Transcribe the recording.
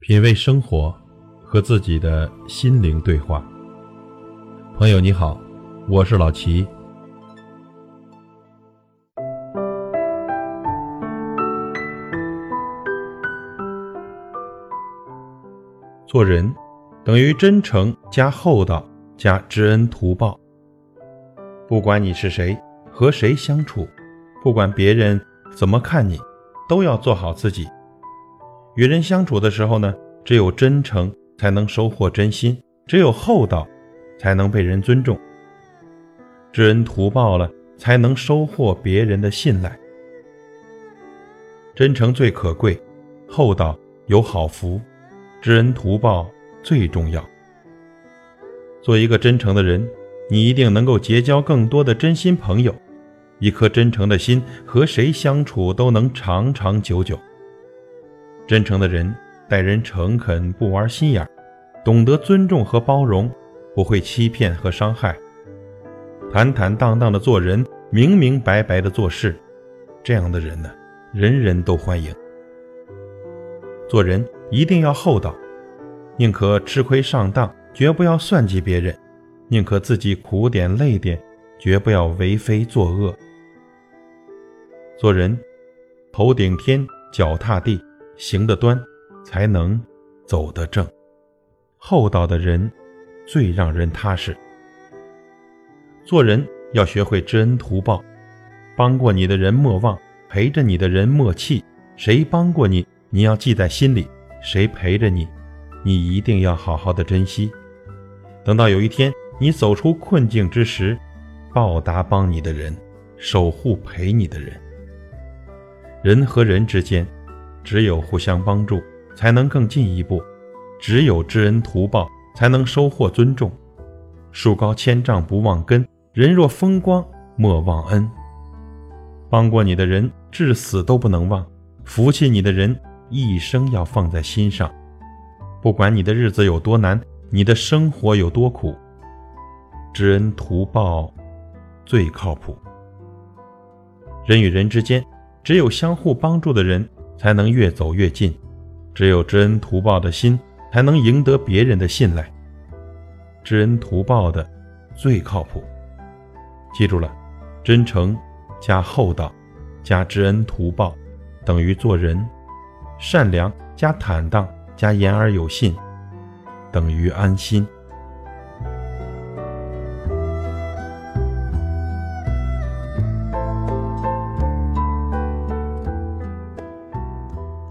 品味生活，和自己的心灵对话。朋友你好，我是老齐。做人等于真诚加厚道加知恩图报。不管你是谁，和谁相处，不管别人怎么看你，都要做好自己。与人相处的时候呢，只有真诚才能收获真心，只有厚道才能被人尊重。知恩图报了，才能收获别人的信赖。真诚最可贵，厚道有好福，知恩图报最重要。做一个真诚的人，你一定能够结交更多的真心朋友。一颗真诚的心，和谁相处都能长长久久。真诚的人待人诚恳，不玩心眼儿，懂得尊重和包容，不会欺骗和伤害，坦坦荡荡的做人，明明白白的做事，这样的人呢，人人都欢迎。做人一定要厚道，宁可吃亏上当，绝不要算计别人；宁可自己苦点累点，绝不要为非作恶。做人，头顶天，脚踏地。行得端，才能走得正。厚道的人最让人踏实。做人要学会知恩图报，帮过你的人莫忘，陪着你的人莫弃。谁帮过你，你要记在心里；谁陪着你，你一定要好好的珍惜。等到有一天你走出困境之时，报答帮你的人，守护陪你的人。人和人之间。只有互相帮助，才能更进一步；只有知恩图报，才能收获尊重。树高千丈不忘根，人若风光莫忘恩。帮过你的人，至死都不能忘；扶起你的人，一生要放在心上。不管你的日子有多难，你的生活有多苦，知恩图报最靠谱。人与人之间，只有相互帮助的人。才能越走越近，只有知恩图报的心，才能赢得别人的信赖。知恩图报的最靠谱。记住了，真诚加厚道加知恩图报等于做人；善良加坦荡加言而有信等于安心。